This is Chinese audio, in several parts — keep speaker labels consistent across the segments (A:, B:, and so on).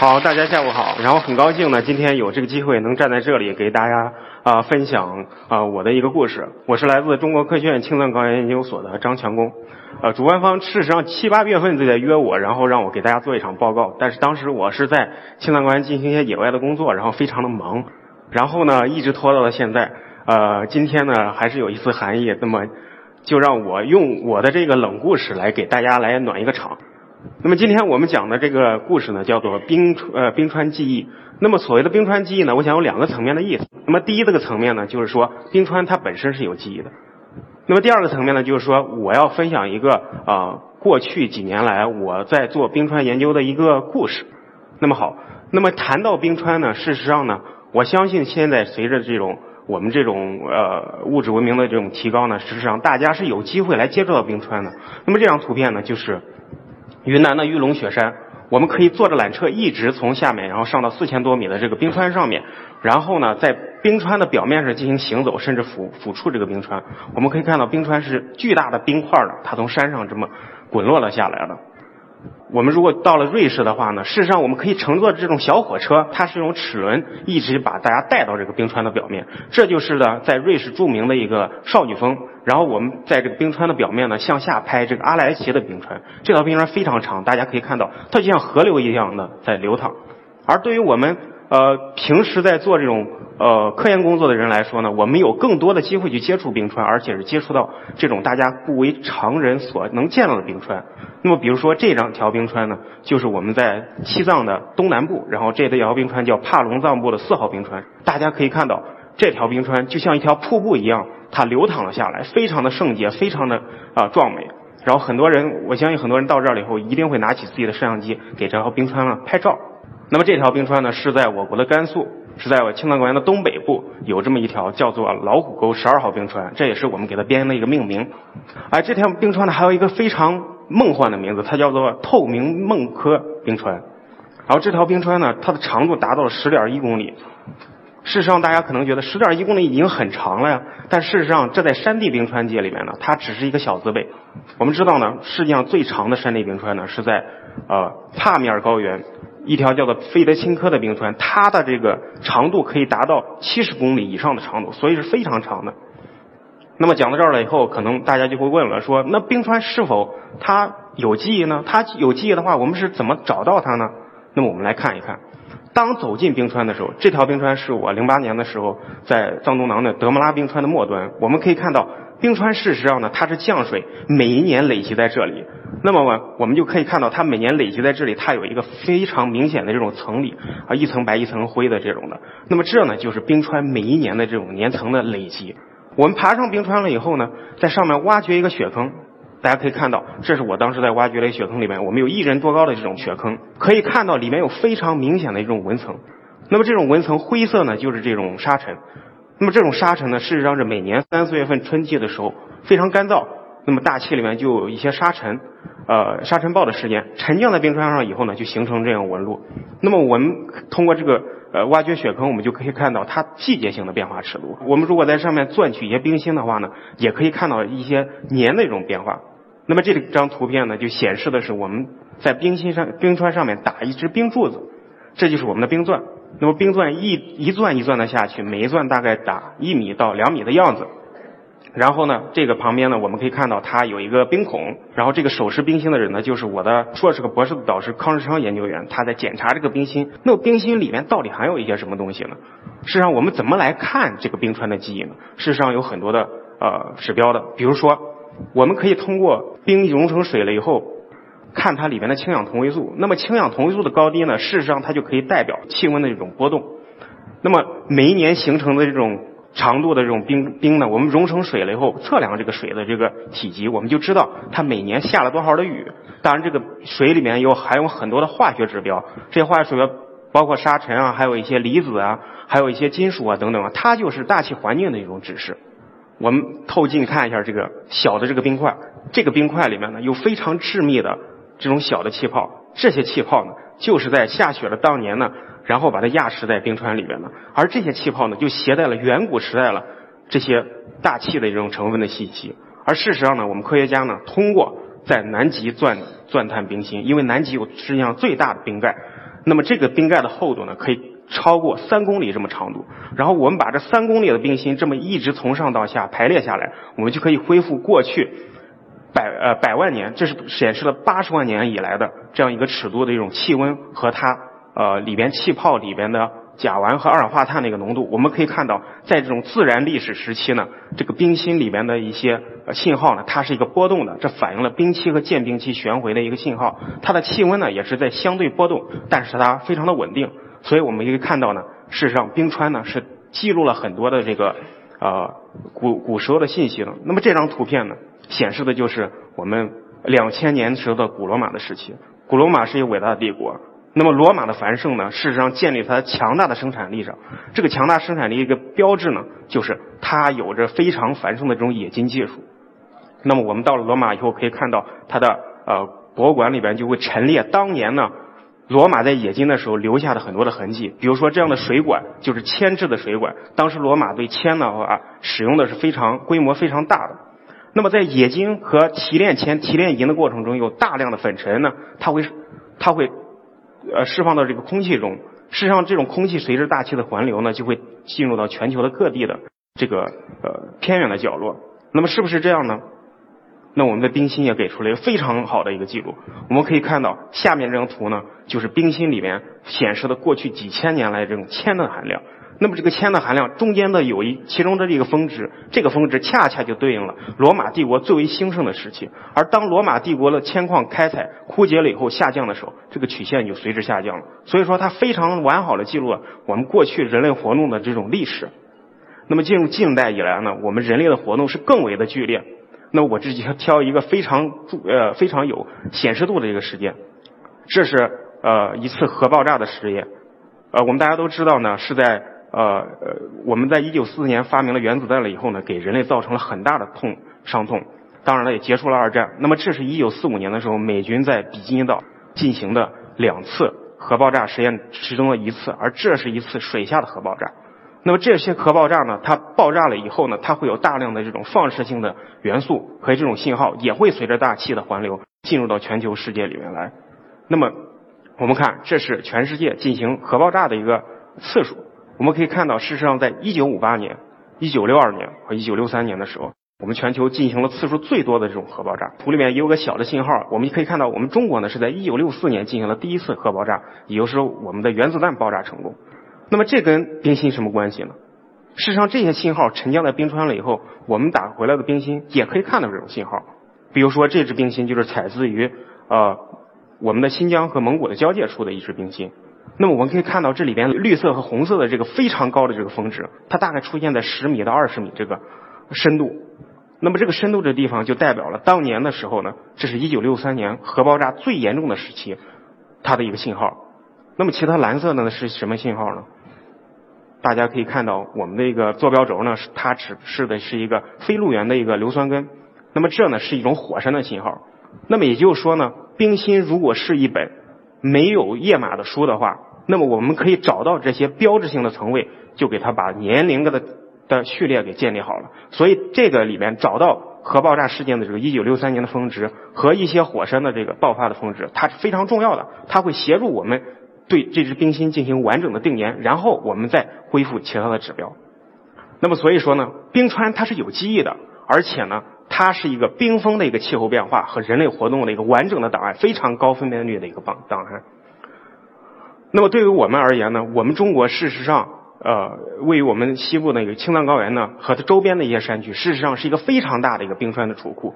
A: 好，大家下午好。然后很高兴呢，今天有这个机会能站在这里给大家啊、分享啊、我的一个故事。我是来自中国科学院青藏高原研究所的张强工。呃，主办方事实上七八月份就在约我，然后让我给大家做一场报告。但是当时我是在青藏高原进行一些野外的工作，然后非常的忙，然后呢一直拖到了现在。呃，今天呢还是有一丝寒意，那么就让我用我的这个冷故事来给大家来暖一个场。那么今天我们讲的这个故事呢，叫做冰川呃冰川记忆。那么所谓的冰川记忆呢，我想有两个层面的意思。那么第一这个层面呢，就是说冰川它本身是有记忆的。那么第二个层面呢，就是说我要分享一个啊、过去几年来我在做冰川研究的一个故事。那么好，那么谈到冰川呢，事实上呢，我相信现在随着这种我们这种呃物质文明的这种提高呢，事实上大家是有机会来接触到冰川的。那么这张图片呢，就是云南的玉龙雪山，我们可以坐着缆车一直从下面，然后上到四千多米的这个冰川上面，然后呢，在冰川的表面上进行行走，甚至抚抚触这个冰川。我们可以看到冰川是巨大的冰块儿的，它从山上这么滚落了下来了。我们如果到了瑞士的话呢，事实上我们可以乘坐这种小火车，它是用齿轮一直把大家带到这个冰川的表面。这就是呢，在瑞士著名的一个少女峰。然后我们在这个冰川的表面呢，向下拍这个阿莱奇的冰川。这条冰川非常长，大家可以看到，它就像河流一样的在流淌。而对于我们呃平时在做这种呃科研工作的人来说呢，我们有更多的机会去接触冰川，而且是接触到这种大家不为常人所能见到的冰川。那么比如说这张条冰川呢，就是我们在西藏的东南部，然后这条冰川叫帕隆藏布的四号冰川。大家可以看到这条冰川就像一条瀑布一样，它流淌了下来，非常的圣洁，非常的啊、壮美。然后很多人，我相信很多人到这儿了以后，一定会拿起自己的摄像机给这条冰川呢拍照。那么这条冰川呢，是在我国的甘肃，是在我青藏高原的东北部有这么一条叫做老虎沟十二号冰川，这也是我们给它编的一个命名。而这条冰川呢，还有一个非常梦幻的名字，它叫做透明梦科冰川。然后这条冰川呢，它的长度达到了十点一公里。事实上，大家可能觉得十点一公里已经很长了呀，但事实上，这在山地冰川界里面呢，它只是一个小字辈。我们知道呢，世界上最长的山地冰川呢是在呃帕米尔高原一条叫做费德钦科的冰川，它的这个长度可以达到七十公里以上的长度，所以是非常长的。那么讲到这儿了以后，可能大家就会问了，说那冰川是否它有记忆呢？它有记忆的话，我们是怎么找到它呢？那么我们来看一看，当走进冰川的时候，这条冰川是我零八年的时候在藏东囊的德木拉冰川的末端，我们可以看到冰川事实上呢，它是降水，每一年累积在这里。那么我我们就可以看到，它每年累积在这里，它有一个非常明显的这种层理啊，一层白一层灰的这种的。那么这呢，就是冰川每一年的这种年层的累积。我们爬上冰川了以后呢，在上面挖掘一个雪坑，大家可以看到，这是我当时在挖掘的雪坑里面，我们有一人多高的这种雪坑，可以看到里面有非常明显的一种纹层。那么这种纹层灰色呢，就是这种沙尘。那么这种沙尘呢，事实上是每年三四月份春季的时候非常干燥，那么大气里面就有一些沙尘，呃，沙尘暴的时间沉降在冰川上以后呢，就形成这样纹路。那么我们通过这个呃挖掘雪坑，我们就可以看到它季节性的变化尺度。我们如果在上面钻取一些冰芯的话呢，也可以看到一些年的一种变化。那么这张图片呢，就显示的是我们在冰芯上、冰川上面打一只冰柱子，这就是我们的冰钻。那么冰钻一一钻一钻的下去，每一钻大概打一米到两米的样子。然后呢，这个旁边呢，我们可以看到它有一个冰孔。然后这个手持冰芯的人呢，就是我的硕士和博士的导师康世昌研究员，他在检查这个冰芯。那么冰芯里面到底含有一些什么东西呢？事实上，我们怎么来看这个冰川的记忆呢？事实上有很多的呃指标的，比如说，我们可以通过冰融成水了以后，看它里面的氢氧同位素。那么氢氧同位素的高低呢，事实上它就可以代表气温的这种波动。那么每一年形成的这种长度的这种冰冰呢，我们融成水了以后，测量这个水的这个体积，我们就知道它每年下了多少的雨。当然，这个水里面有含有很多的化学指标，这些化学指标包括沙尘啊，还有一些离子啊，还有一些金属啊等等啊，它就是大气环境的一种指示。我们透镜看一下这个小的这个冰块，这个冰块里面呢有非常致密的这种小的气泡，这些气泡呢就是在下雪的当年呢，然后把它压实在冰川里面的，而这些气泡呢就携带了远古时代了这些大气的这种成分的信息。而事实上呢，我们科学家呢通过在南极钻钻探冰芯，因为南极有世界上最大的冰盖，那么这个冰盖的厚度呢可以。超过三公里这么长度，然后我们把这三公里的冰芯这么一直从上到下排列下来，我们就可以恢复过去百呃百万年，这是显示了八十万年以来的这样一个尺度的一种气温和它呃里边气泡里边的甲烷和二氧化碳的一个浓度。我们可以看到，在这种自然历史时期呢，这个冰芯里边的一些信号呢，它是一个波动的，这反映了冰期和间冰期旋回的一个信号。它的气温呢也是在相对波动，但是它非常的稳定。所以我们可以看到呢，事实上冰川呢是记录了很多的这个呃古古时候的信息了。那么这张图片呢，显示的就是我们两千年时候的古罗马的时期。古罗马是一个伟大的帝国。那么罗马的繁盛呢，事实上建立它强大的生产力上。这个强大生产力一个标志呢，就是它有着非常繁盛的这种冶金技术。那么我们到了罗马以后，可以看到它的呃博物馆里边就会陈列当年呢。罗马在冶金的时候留下的很多的痕迹，比如说这样的水管就是铅制的水管。当时罗马对铅的话使用的是非常规模非常大的。那么在冶金和提炼铅、提炼银的过程中，有大量的粉尘呢，它会它会呃释放到这个空气中。事实上，这种空气随着大气的环流呢，就会进入到全球的各地的这个呃偏远的角落。那么是不是这样呢？那我们的冰芯也给出了一个非常好的一个记录。我们可以看到下面这张图呢，就是冰芯里面显示的过去几千年来这种铅的含量。那么这个铅的含量中间的有一其中的这个峰值，这个峰值恰恰就对应了罗马帝国最为兴盛的时期。而当罗马帝国的铅矿开采枯竭了以后下降的时候，这个曲线就随之下降了。所以说它非常完好的记录了我们过去人类活动的这种历史。那么进入近代以来呢，我们人类的活动是更为的剧烈。那我这就挑一个非常注呃非常有显示度的一个事件，这是呃一次核爆炸的实验，呃我们大家都知道呢是在呃呃我们在一九四四年发明了原子弹了以后呢，给人类造成了很大的痛伤痛，当然了也结束了二战。那么这是一九四五年的时候美军在比基尼岛进行的两次核爆炸实验其中的一次，而这是一次水下的核爆炸。那么这些核爆炸呢？它爆炸了以后呢，它会有大量的这种放射性的元素和这种信号，也会随着大气的环流进入到全球世界里面来。那么我们看，这是全世界进行核爆炸的一个次数。我们可以看到，事实上，在1958年、1962年和1963年的时候，我们全球进行了次数最多的这种核爆炸。图里面也有个小的信号，我们可以看到，我们中国呢是在1964年进行了第一次核爆炸，也就是，我们的原子弹爆炸成功。那么这跟冰芯什么关系呢？事实上，这些信号沉降在冰川了以后，我们打回来的冰芯也可以看到这种信号。比如说，这支冰芯就是采自于呃我们的新疆和蒙古的交界处的一支冰芯。那么我们可以看到这里边绿色和红色的这个非常高的这个峰值，它大概出现在十米到二十米这个深度。那么这个深度这地方就代表了当年的时候呢，这是一九六三年核爆炸最严重的时期，它的一个信号。那么其他蓝色的呢是什么信号呢？大家可以看到，我们的一个坐标轴呢，它指示的是一个非路源的一个硫酸根。那么这呢是一种火山的信号。那么也就是说呢，冰芯如果是一本没有页码的书的话，那么我们可以找到这些标志性的层位，就给它把年龄的的序列给建立好了。所以这个里面找到核爆炸事件的这个一九六三年的峰值和一些火山的这个爆发的峰值，它是非常重要的，它会协助我们。对这只冰芯进行完整的定年，然后我们再恢复其他的指标。那么所以说呢，冰川它是有记忆的，而且呢，它是一个冰封的一个气候变化和人类活动的一个完整的档案，非常高分辨率的一个档档案。那么对于我们而言呢，我们中国事实上，呃，位于我们西部那个青藏高原呢和它周边的一些山区，事实上是一个非常大的一个冰川的储库，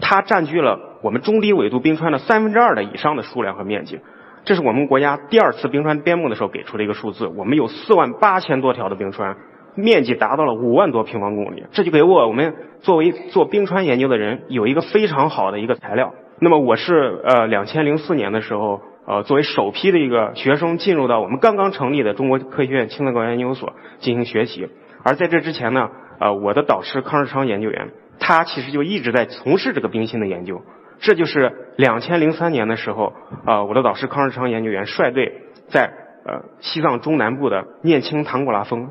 A: 它占据了我们中低纬度冰川的三分之二的以上的数量和面积。这是我们国家第二次冰川编目的时候给出的一个数字，我们有四万八千多条的冰川，面积达到了五万多平方公里，这就给我我们作为做冰川研究的人有一个非常好的一个材料。那么我是呃两千零四年的时候呃作为首批的一个学生进入到我们刚刚成立的中国科学院青藏高原研究所进行学习。而在这之前呢，呃，我的导师康世昌研究员，他其实就一直在从事这个冰芯的研究。这就是两千零三年的时候，呃，我的导师康日昌研究员率队在呃西藏中南部的念青唐古拉峰，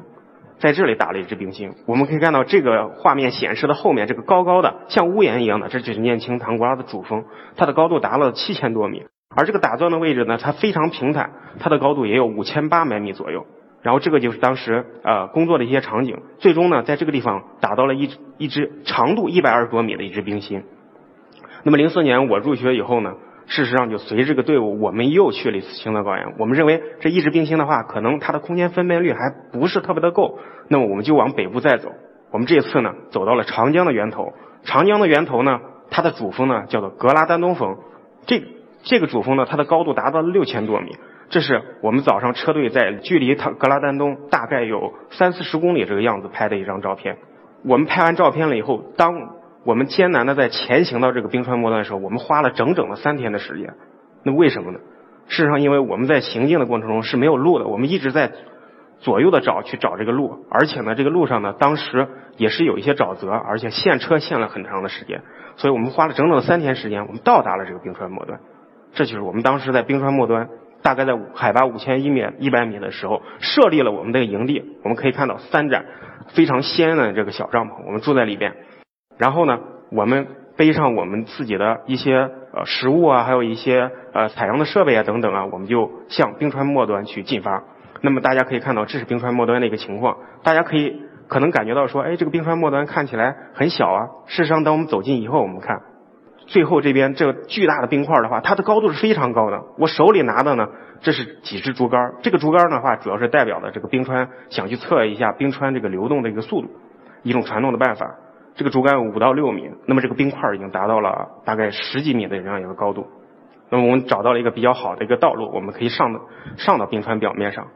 A: 在这里打了一支冰芯。我们可以看到这个画面显示的后面这个高高的像屋檐一样的，这就是念青唐古拉的主峰，它的高度达了七千多米。而这个打钻的位置呢，它非常平坦，它的高度也有五千八百米左右。然后这个就是当时呃工作的一些场景。最终呢，在这个地方打到了一一支长度一百二十多米的一支冰芯。那么零四年我入学以后呢，事实上就随这个队伍，我们又去了一次青藏高原。我们认为这一支冰芯的话，可能它的空间分辨率还不是特别的够，那么我们就往北部再走。我们这次呢，走到了长江的源头。长江的源头呢，它的主峰呢叫做格拉丹东峰。这这个主峰呢，它的高度达到了六千多米。这是我们早上车队在距离它格拉丹东大概有三四十公里这个样子拍的一张照片。我们拍完照片了以后，当我们艰难的在前行到这个冰川末端的时候，我们花了整整的三天的时间。那为什么呢？事实上，因为我们在行进的过程中是没有路的，我们一直在左右的找去找这个路，而且呢，这个路上呢，当时也是有一些沼泽，而且陷车陷了很长的时间，所以我们花了整整三天时间，我们到达了这个冰川末端。这就是我们当时在冰川末端。大概在海拔五千一米一百米的时候，设立了我们的营地。我们可以看到三盏非常鲜艳的这个小帐篷，我们住在里边。然后呢，我们背上我们自己的一些呃食物啊，还有一些呃采样的设备啊等等啊，我们就向冰川末端去进发。那么大家可以看到，这是冰川末端的一个情况。大家可以可能感觉到说，哎，这个冰川末端看起来很小啊。事实上，当我们走近以后，我们看。最后这边这个巨大的冰块的话，它的高度是非常高的。我手里拿的呢，这是几支竹竿。这个竹竿的话，主要是代表的这个冰川想去测一下冰川这个流动的一个速度，一种传动的办法。这个竹竿五到六米，那么这个冰块已经达到了大概十几米的这样一个高度。那么我们找到了一个比较好的一个道路，我们可以上上到冰川表面上。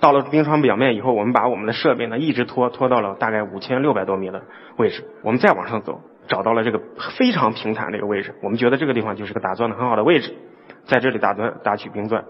A: 到了冰川表面以后，我们把我们的设备呢一直拖拖到了大概五千六百多米的位置，我们再往上走。找到了这个非常平坦的一个位置，我们觉得这个地方就是个打钻的很好的位置，在这里打钻打取冰钻。